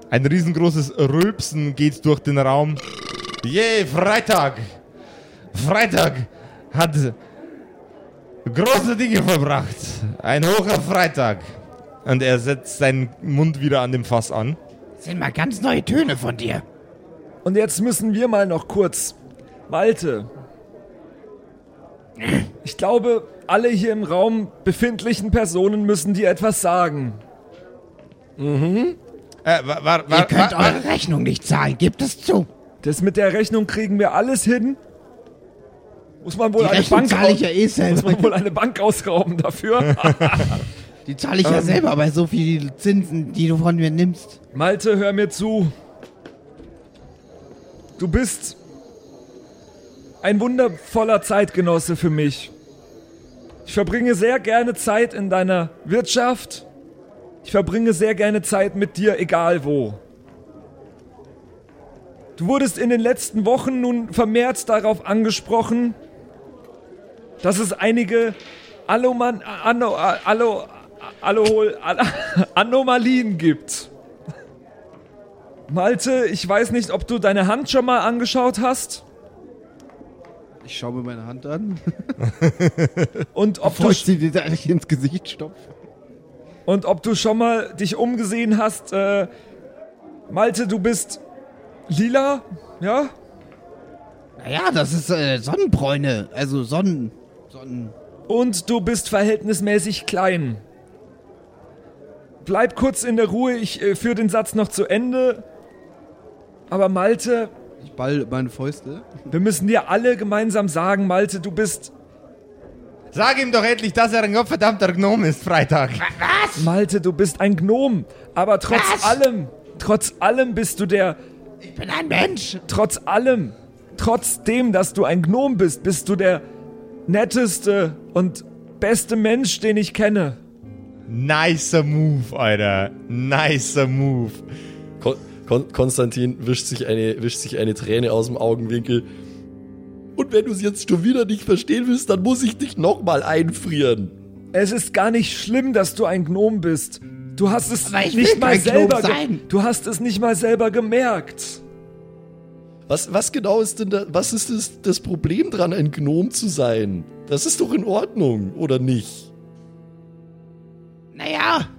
Ein riesengroßes Rülpsen geht durch den Raum. Yay, Freitag! Freitag hat große Dinge verbracht. Ein hoher Freitag. Und er setzt seinen Mund wieder an dem Fass an. Das sind mal ganz neue Töne von dir. Und jetzt müssen wir mal noch kurz. Malte. Ich glaube, alle hier im Raum befindlichen Personen müssen dir etwas sagen. Äh, war, war, Ihr könnt war, eure Rechnung nicht zahlen, gebt es zu. Das mit der Rechnung kriegen wir alles hin. Muss man wohl Die eine Rechnung Bank zahle ich ja eh Muss man wohl eine Bank ausrauben dafür. *laughs* Die zahle ich ja selber bei so viel Zinsen, die du von mir nimmst. Malte, hör mir zu. Du bist ein wundervoller Zeitgenosse für mich. Ich verbringe sehr gerne Zeit in deiner Wirtschaft. Ich verbringe sehr gerne Zeit mit dir, egal wo. Du wurdest in den letzten Wochen nun vermehrt darauf angesprochen, dass es einige Aloman, Ano, Alo, Alohol, *laughs* Anomalien gibt. Malte, ich weiß nicht, ob du deine Hand schon mal angeschaut hast Ich schaue mir meine Hand an, *laughs* und ob, du, bevor ich sie dir da nicht ins Gesicht stopfe. und ob du schon mal dich umgesehen hast. Äh, Malte, du bist lila, ja? Naja, das ist äh, Sonnenbräune. Also Sonnen. Sonnen. Und du bist verhältnismäßig klein. Bleib kurz in der Ruhe, ich äh, führe den Satz noch zu Ende. Aber Malte, ball meine Fäuste. wir müssen dir alle gemeinsam sagen, Malte, du bist Sag ihm doch endlich, dass er ein gottverdammter Gnome ist, Freitag. Malte, du bist ein Gnom, aber trotz Was? allem, trotz allem bist du der, Ich bin ein Mensch. trotz allem, trotzdem, dass du ein Gnom bist, bist du der netteste und beste Mensch, den ich kenne. Nicer Move, Alter. Nicer Move. Kon Kon Konstantin wischt sich, eine, wischt sich eine Träne aus dem Augenwinkel. Und wenn du es jetzt schon wieder nicht verstehen willst, dann muss ich dich nochmal einfrieren. Es ist gar nicht schlimm, dass du ein Gnom bist. Du hast es nicht mal selber. Du hast es nicht mal selber gemerkt. Was, was genau ist denn da, was ist das, das Problem dran, ein Gnom zu sein? Das ist doch in Ordnung, oder nicht? Naja,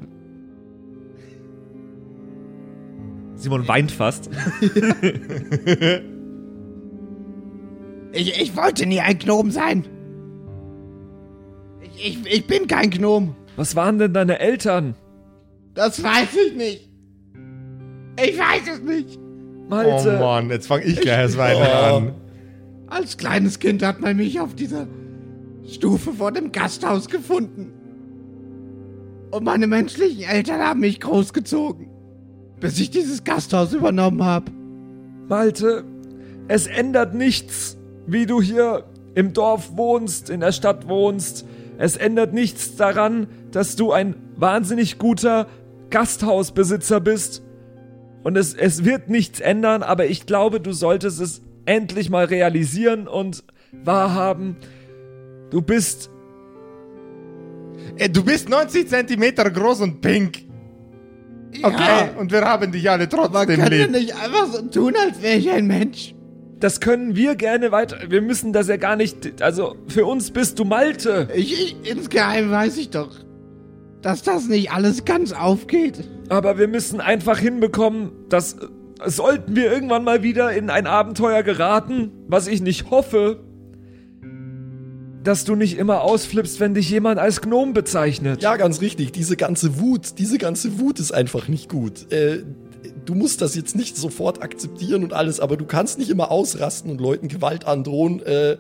Simon weint fast. *laughs* ich, ich wollte nie ein Gnom sein. Ich, ich, ich bin kein Gnom. Was waren denn deine Eltern? Das weiß ich nicht. Ich weiß es nicht. Oh Malte, Mann, jetzt fange ich gleich das Weinen Oh. an. Als kleines Kind hat man mich auf dieser Stufe vor dem Gasthaus gefunden. Und meine menschlichen Eltern haben mich großgezogen, bis ich dieses Gasthaus übernommen habe. Malte, es ändert nichts, wie du hier im Dorf wohnst, in der Stadt wohnst. Es ändert nichts daran, dass du ein wahnsinnig guter Gasthausbesitzer bist. Und es, es wird nichts ändern, aber ich glaube, du solltest es endlich mal realisieren und wahrhaben. Du bist Äh, Du bist 90 Zentimeter groß und pink. Okay, und wir haben dich alle trotzdem könnt ihr lieb. nicht einfach so tun, als wäre ich ein Mensch? Das können wir gerne weiter. Wir müssen das ja gar nicht. Also für uns bist du Malte. Ich, ich, insgeheim weiß ich doch, dass das nicht alles ganz aufgeht. Aber wir müssen einfach hinbekommen, dass. äh, Sollten wir irgendwann mal wieder in ein Abenteuer geraten, was ich nicht hoffe, dass du nicht immer ausflippst, wenn dich jemand als Gnom bezeichnet. Ja, ganz richtig. Diese ganze Wut, diese ganze Wut ist einfach nicht gut. Äh, du musst das jetzt nicht sofort akzeptieren und alles, aber du kannst nicht immer ausrasten und Leuten Gewalt androhen äh,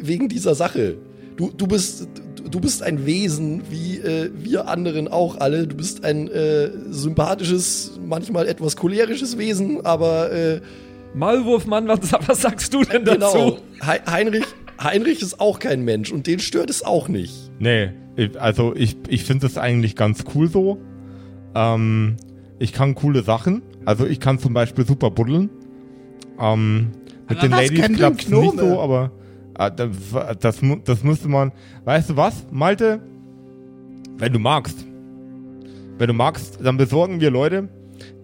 wegen dieser Sache. Du, du, bist, du, bist ein Wesen, wie äh, wir anderen auch alle. Du bist ein äh, sympathisches, manchmal etwas cholerisches Wesen, aber äh, Maulwurfmann, was, was sagst du denn dazu? genau. Hei- Heinrich, Heinrich ist auch kein Mensch und den stört es auch nicht. Nee, ich- also ich, ich finde das eigentlich ganz cool so. Ähm, ich kann coole Sachen. Also ich kann zum Beispiel super buddeln. Ähm, mit Aber den was Ladies klappt nicht Gnome? so, aber äh, das, das, das müsste man. Weißt du was, Malte? Wenn du magst, wenn du magst, dann besorgen wir Leute,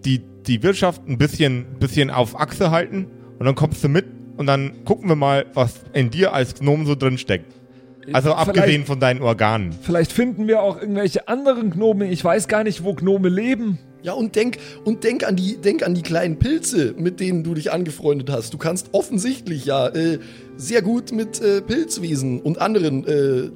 die die Wirtschaft ein bisschen, bisschen auf Achse halten und dann kommst du mit und dann gucken wir mal, was in dir als Gnom so drin steckt. Also Vielleicht- abgesehen von deinen Organen. Vielleicht finden wir auch irgendwelche anderen Gnome. Ich weiß gar nicht, wo Gnome leben. Ja, und denk, und denk an die, denk an die kleinen Pilze, mit denen du dich angefreundet hast. Du kannst offensichtlich ja äh, sehr gut mit äh, Pilzwesen und anderen äh,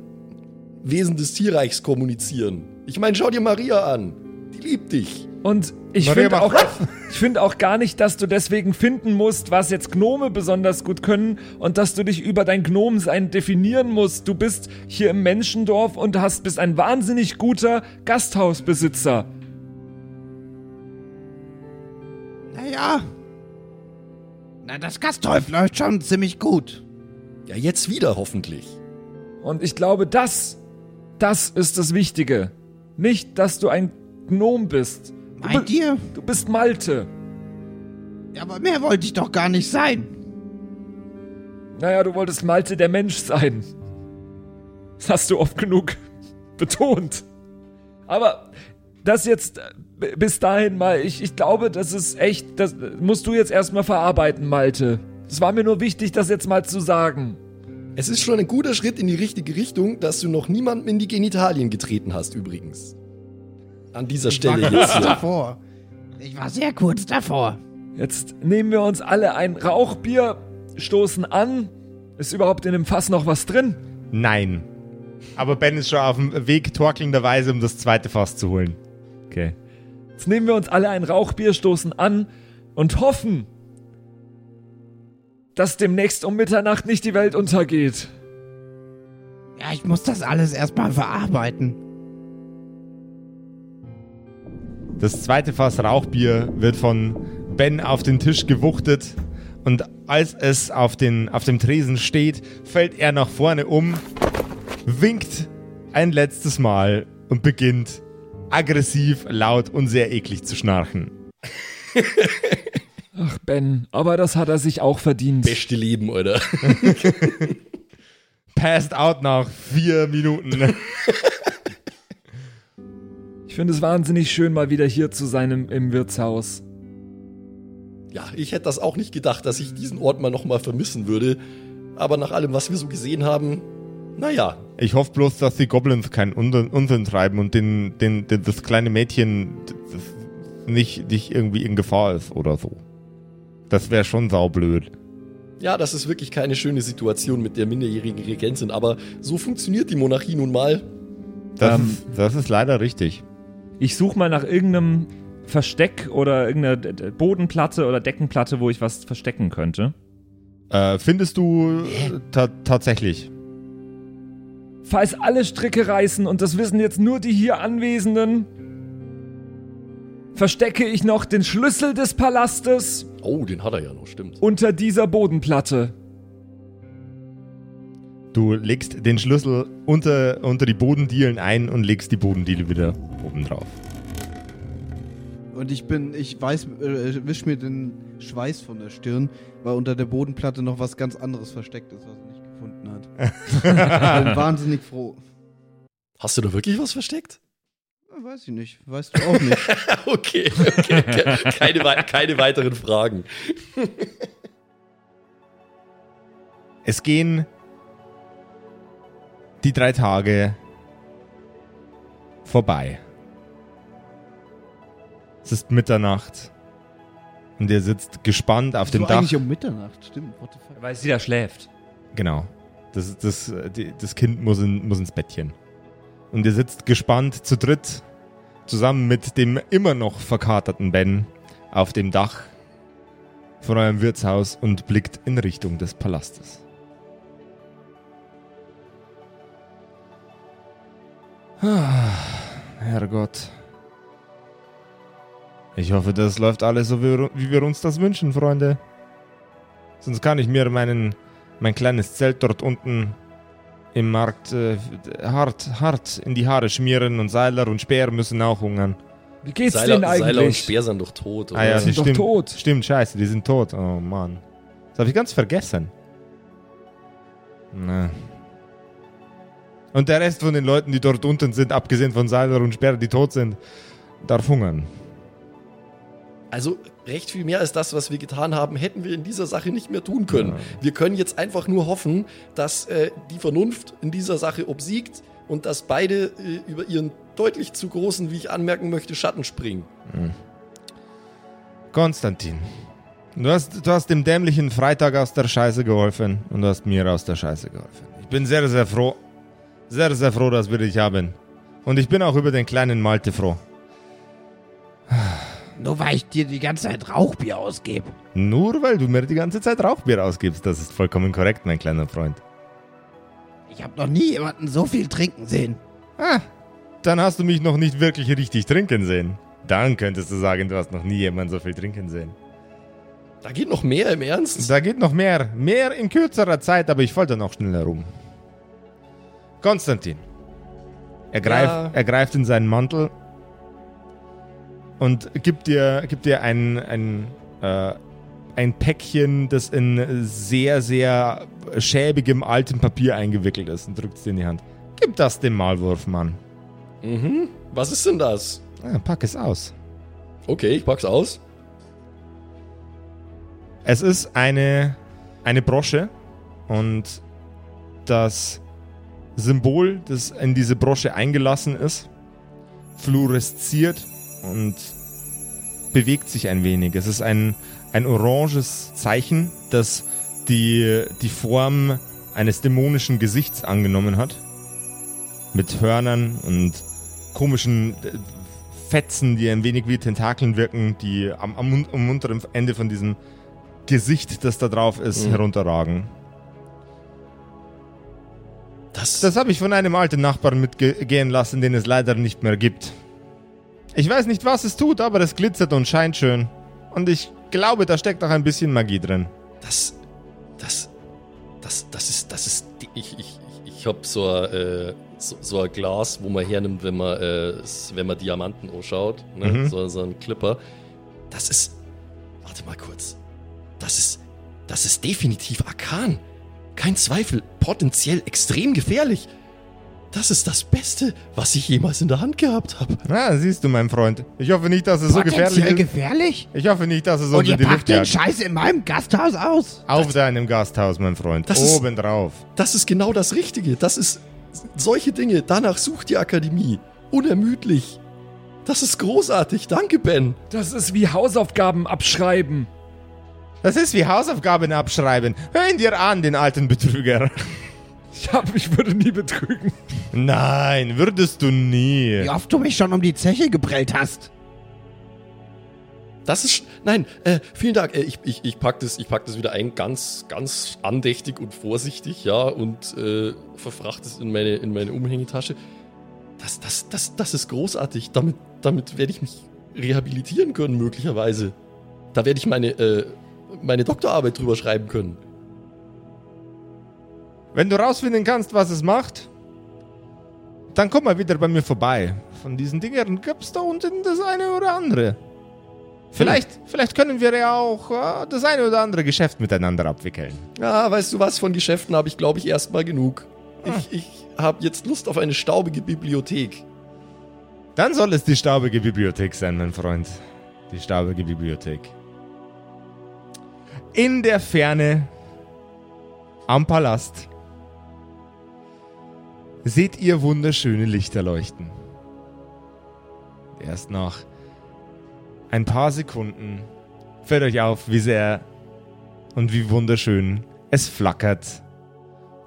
Wesen des Tierreichs kommunizieren. Ich meine, schau dir Maria an. Die liebt dich. Und ich finde auch, *laughs* ich finde auch gar nicht, dass du deswegen finden musst, was jetzt Gnome besonders gut können und dass du dich über dein Gnomsein definieren musst. Du bist hier im Menschendorf und hast bist ein wahnsinnig guter Gasthausbesitzer. Naja. Na, das Gasthaus läuft schon ziemlich gut. Ja, jetzt wieder hoffentlich. Und ich glaube, das, das ist das Wichtige. Nicht, dass du ein Gnom bist. Du, Meint bi- ihr? du bist Malte. Ja, aber mehr wollte ich doch gar nicht sein. Naja, du wolltest Malte der Mensch sein. Das hast du oft genug betont. Aber das jetzt äh, bis dahin mal, ich, ich glaube, das ist echt, das musst du jetzt erstmal verarbeiten, Malte. Es war mir nur wichtig, das jetzt mal zu sagen. Es ist schon ein guter Schritt in die richtige Richtung, dass du noch niemandem in die Genitalien getreten hast, übrigens. An dieser Stelle war jetzt kurz davor. Ich war sehr kurz davor. Jetzt nehmen wir uns alle ein Rauchbier, stoßen an. Ist überhaupt in dem Fass noch was drin? Nein. Aber Ben ist schon auf dem Weg torkelnderweise, um das zweite Fass zu holen. Okay. Jetzt nehmen wir uns alle ein Rauchbier, stoßen an und hoffen, dass demnächst um Mitternacht nicht die Welt untergeht. Ja, ich muss das alles erstmal verarbeiten. Das zweite Fass Rauchbier wird von Ben auf den Tisch gewuchtet und als es auf, den, auf dem Tresen steht, fällt er nach vorne um, winkt ein letztes Mal und beginnt aggressiv, laut und sehr eklig zu schnarchen. *laughs* Ach, Ben, aber das hat er sich auch verdient. Beste Leben, oder? *laughs* Passed out nach vier Minuten. *laughs* Ich finde es wahnsinnig schön, mal wieder hier zu sein im, im Wirtshaus. Ja, ich hätte das auch nicht gedacht, dass ich diesen Ort mal nochmal vermissen würde. Aber nach allem, was wir so gesehen haben, Naja, Ich hoffe bloß, dass die Goblins keinen Unsinn Unsinn treiben und den, den, den, das kleine Mädchen das nicht, nicht irgendwie in Gefahr ist oder so. Das wäre schon saublöd. ja, das ist wirklich keine schöne Situation mit der minderjährigen Regentin, aber so funktioniert die Monarchie nun mal. Das, Ähm. ist, das ist leider richtig. Ich suche mal nach irgendeinem Versteck oder irgendeiner Bodenplatte oder Deckenplatte, wo ich was verstecken könnte. Äh, findest du äh, ta tatsächlich? Falls alle Stricke reißen und das wissen jetzt nur die hier Anwesenden, verstecke ich noch den Schlüssel des Palastes Oh, den hat er ja noch, stimmt. unter dieser Bodenplatte. Du legst den Schlüssel unter, unter die Bodendielen ein und legst die Bodendiele wieder oben drauf. Und ich bin, ich weiß, äh, wisch mir den Schweiß von der Stirn, weil unter der Bodenplatte noch was ganz anderes versteckt ist, was er nicht gefunden hat. ich *laughs* bin wahnsinnig froh. Hast du da wirklich was versteckt? Weiß ich nicht. Weißt du auch nicht. *laughs* okay, okay. ke- Keine, keine weiteren Fragen. Es gehen die drei Tage vorbei. Es ist Mitternacht und ihr sitzt gespannt auf dem so Dach. eigentlich um Mitternacht, stimmt. What the fuck? Weil sie da schläft. Genau. Das, das, die, das Kind muss, in, muss ins Bettchen. Und ihr sitzt gespannt zu dritt zusammen mit dem immer noch verkaterten Ben auf dem Dach von eurem Wirtshaus und blickt in Richtung des Palastes. Herrgott. Ich hoffe, das läuft alles so, wie wir- uns das wünschen, Freunde. Sonst kann ich mir meinen mein kleines Zelt dort unten im Markt äh, hart, hart in die Haare schmieren und Seiler und Speer müssen auch hungern. Wie geht's Seiler, denen eigentlich? Seiler und Speer sind doch tot. Oder? Ah ja, sind doch stimmt. tot. Stimmt, scheiße, die sind tot. Oh Mann. Das habe ich ganz vergessen. Na. Und der Rest von den Leuten, die dort unten sind, abgesehen von Seiler und Speer, die tot sind, darf hungern. Also recht viel mehr als das, was wir getan haben, hätten wir in dieser Sache nicht mehr tun können. Wir können jetzt einfach nur hoffen, dass äh, die Vernunft in dieser Sache obsiegt und dass beide äh, über ihren deutlich zu großen, wie ich anmerken möchte, Schatten springen. Konstantin, du hast, du hast dem dämlichen Freitag aus der Scheiße geholfen und du hast mir aus der Scheiße geholfen. Ich bin sehr, sehr froh. Sehr, sehr froh, dass wir dich haben. Und ich bin auch über den kleinen Malte froh. Nur weil ich dir die ganze Zeit Rauchbier ausgebe. Nur weil du mir die ganze Zeit Rauchbier ausgibst. Das ist vollkommen korrekt, mein kleiner Freund. Ich habe noch nie jemanden so viel trinken sehen. Ah, dann hast du mich noch nicht wirklich richtig trinken sehen. Dann könntest du sagen, du hast noch nie jemanden so viel trinken sehen. Da geht noch mehr im Ernst. Da geht noch mehr. Mehr in kürzerer Zeit, aber ich folter noch schneller rum. Konstantin. Er greift, Ja. er greift in seinen Mantel und gibt dir, gibt dir ein, ein, äh, ein Päckchen, das in sehr, sehr schäbigem altem Papier eingewickelt ist und drückt es dir in die Hand. Gib das dem Maulwurfmann. Mhm. Was ist denn das? Ah, pack es aus. Okay, ich pack's aus. Es ist eine, eine Brosche und das Symbol, das in diese Brosche eingelassen ist, fluoresziert und bewegt sich ein wenig. Es ist ein, ein oranges Zeichen, das die, die Form eines dämonischen Gesichts angenommen hat. Mit Hörnern und komischen äh, Fetzen, die ein wenig wie Tentakeln wirken, die am, am, am unteren Ende von diesem Gesicht, das da drauf ist, Mhm. herunterragen. Das, Das habe ich von einem alten Nachbarn mitgehen lassen, den es leider nicht mehr gibt. Ich weiß nicht, was es tut, aber es glitzert und scheint schön. Und ich glaube, da steckt auch ein bisschen Magie drin. das, das, das, das ist, das ist, die- ich, ich, ich, ich hab so, ein, äh, so, so ein Glas, wo man hernimmt, wenn man, äh, wenn man Diamanten anschaut, ne? Mhm. so, so ein Clipper. Das ist, warte mal kurz, das ist, das ist definitiv Arkan. Kein Zweifel, potenziell extrem gefährlich. Das ist das Beste, was ich jemals in der Hand gehabt habe. Na, siehst du, mein Freund. Ich hoffe nicht, dass es so gefährlich Potenziell ist. gefährlich? Ich hoffe nicht, dass es Und uns ihr die Luft packt den jagt. Scheiß in meinem Gasthaus aus? Auf deinem Gasthaus, mein Freund. Das ist- Obendrauf. Das ist genau das Richtige. Das ist solche Dinge. Danach sucht die Akademie. Unermüdlich. Das ist großartig. Danke, Ben. Das ist wie Hausaufgaben abschreiben. Das ist wie Hausaufgaben abschreiben. Hör ihn dir an, den alten Betrüger. Ich hab, ich würde nie betrügen. Nein, würdest du nie. Wie oft du mich schon um die Zeche geprellt hast. Das ist. sch- Nein, äh, vielen Dank. Äh, ich, ich, ich pack das, ich pack das wieder ein, ganz, ganz andächtig und vorsichtig, ja, und äh, verfracht es in meine, in meine Umhängetasche. Das, das, das, das ist großartig. Damit, damit werde ich mich rehabilitieren können, möglicherweise. Da werde ich meine, äh, meine Doktorarbeit drüber schreiben können. Wenn du rausfinden kannst, was es macht, dann komm mal wieder bei mir vorbei. Von diesen Dingern gibt's da unten das eine oder andere. Vielleicht, vielleicht können wir ja auch äh, das eine oder andere Geschäft miteinander abwickeln. Ja, weißt du was, von Geschäften habe ich, glaube ich, erstmal genug. Ich, ich habe jetzt Lust auf eine staubige Bibliothek. Dann soll es die staubige Bibliothek sein, mein Freund. Die staubige Bibliothek. In der Ferne, am Palast, seht ihr wunderschöne Lichter leuchten. Erst nach ein paar Sekunden fällt euch auf, wie sehr und wie wunderschön es flackert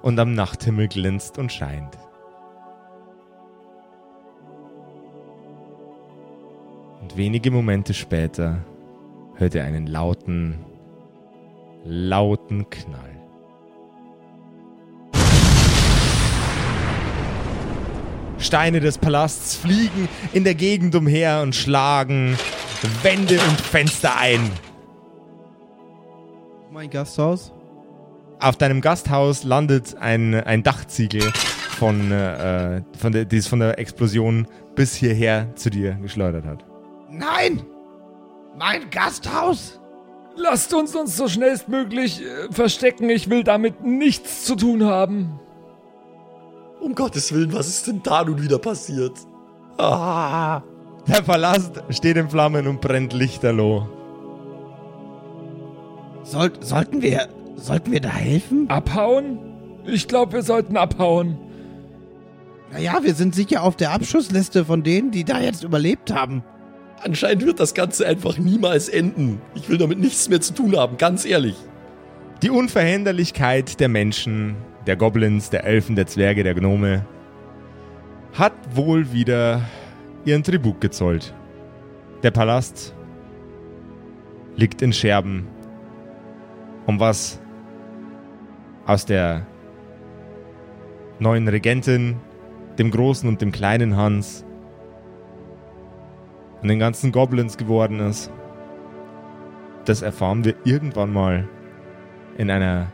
und am Nachthimmel glänzt und scheint. Und wenige Momente später hört ihr einen lauten, lauten Knall. Steine des Palasts fliegen in der Gegend umher und schlagen Wände und Fenster ein. Mein Gasthaus. Auf deinem Gasthaus landet ein, ein Dachziegel von, äh, von, der, die es von der Explosion bis hierher zu dir geschleudert hat. Nein! Mein Gasthaus! Lasst uns uns so schnellstmöglich äh, verstecken. Ich will damit nichts zu tun haben. Um Gottes Willen, was ist denn da nun wieder passiert? Ah. Der Palast steht in Flammen und brennt lichterloh. Soll, sollten wir. Sollten wir da helfen? Abhauen? Ich glaube, wir sollten abhauen. Naja, wir sind sicher auf der Abschussliste von denen, die da jetzt überlebt haben. Anscheinend wird das Ganze einfach niemals enden. Ich will damit nichts mehr zu tun haben, ganz ehrlich. Die Unveränderlichkeit der Menschen, der Goblins, der Elfen, der Zwerge, der Gnome hat wohl wieder ihren Tribut gezollt. Der Palast liegt in Scherben. Und was aus der neuen Regentin, dem großen und dem kleinen Hans und den ganzen Goblins geworden ist, das erfahren wir irgendwann mal in einer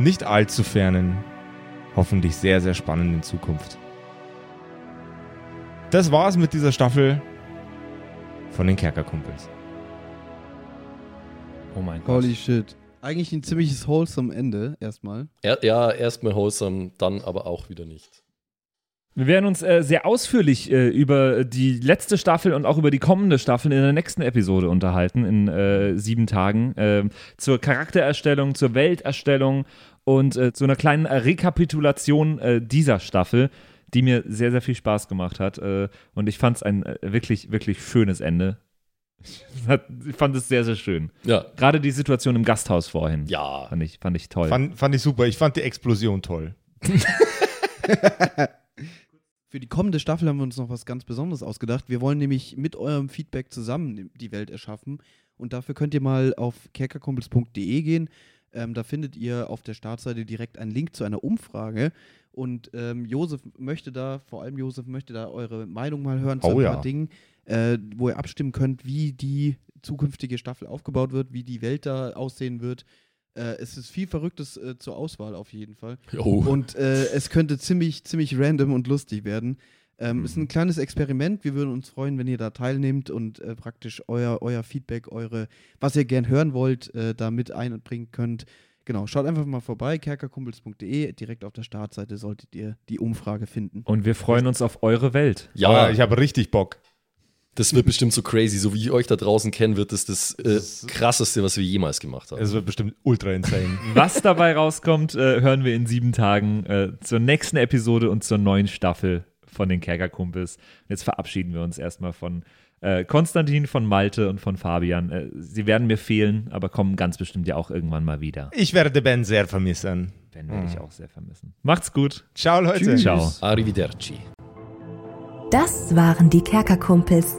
nicht allzu fernen, hoffentlich sehr, sehr spannenden Zukunft. Das war's mit dieser Staffel von den Kerkerkumpels. Oh mein Gott. Holy shit. Eigentlich ein ziemliches wholesome Ende erstmal. Er, ja, erstmal wholesome, dann aber auch wieder nicht. Wir werden uns äh, sehr ausführlich äh, über die letzte Staffel und auch über die kommende Staffel in der nächsten Episode unterhalten, in äh, sieben Tagen, ähm, zur Charaktererstellung, zur Welterstellung und äh, zu einer kleinen Rekapitulation äh, dieser Staffel, die mir sehr, sehr viel Spaß gemacht hat. Äh, und ich fand es ein äh, wirklich, wirklich schönes Ende. *laughs* Ich fand es sehr, sehr schön. Ja. Gerade die Situation im Gasthaus vorhin. Ja. Fand ich, fand ich toll. Fand, fand ich super. Ich fand die Explosion toll. *laughs* Für die kommende Staffel haben wir uns noch was ganz Besonderes ausgedacht. Wir wollen nämlich mit eurem Feedback zusammen die Welt erschaffen. Und dafür könnt ihr mal auf kerkerkumpels.de gehen. Ähm, da findet ihr auf der Startseite direkt einen Link zu einer Umfrage. Und ähm, Josef möchte da, vor allem Josef möchte da eure Meinung mal hören zu Oh ein ja. paar Dingen, äh, wo ihr abstimmen könnt, wie die zukünftige Staffel aufgebaut wird, wie die Welt da aussehen wird. Äh, es ist viel Verrücktes äh, zur Auswahl auf jeden Fall. Jo. Und äh, es könnte ziemlich, ziemlich random und lustig werden. Ähm, Ist Mhm. ein kleines Experiment. Wir würden uns freuen, wenn ihr da teilnehmt und äh, praktisch euer, euer Feedback, eure, was ihr gern hören wollt, äh, da mit einbringen könnt. genau, schaut einfach mal vorbei, kerkerkumpels.de. Direkt auf der Startseite solltet ihr die Umfrage finden. Und wir freuen uns auf eure Welt. Ja, Aber ich habe richtig Bock. Das wird bestimmt so crazy. So wie ich euch da draußen kenne, wird das das äh, krasseste, was wir jemals gemacht haben. Es wird bestimmt ultra insane. *laughs* Was dabei rauskommt, äh, hören wir in sieben Tagen äh, zur nächsten Episode und zur neuen Staffel von den Kerkerkumpels. Jetzt verabschieden wir uns erstmal von äh, Konstantin, von Malte und von Fabian. Äh, sie werden mir fehlen, aber kommen ganz bestimmt ja auch irgendwann mal wieder. Ich werde Ben sehr vermissen. Ben werde ich auch sehr vermissen. Macht's gut. Ciao, Leute. Ciao. Arrivederci. Das waren die Kerkerkumpels,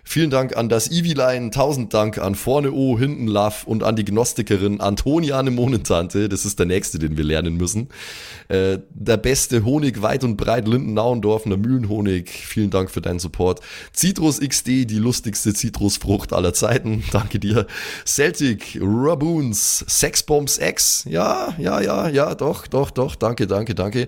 Vielen Dank an das Eviline, tausend Dank an Vorne O, Hinten Love und an die Gnostikerin Antoniane Monentante, das ist der nächste, den wir lernen müssen. Äh, der beste Honig weit und breit, Linden-Nauendorfener Mühlenhonig, vielen Dank für deinen Support. Citrus XD, die lustigste Zitrusfrucht aller Zeiten, *laughs* danke dir. Celtic, Raboons, Sexbombs X, ja, ja, ja, ja, doch, doch, doch, danke, danke, danke.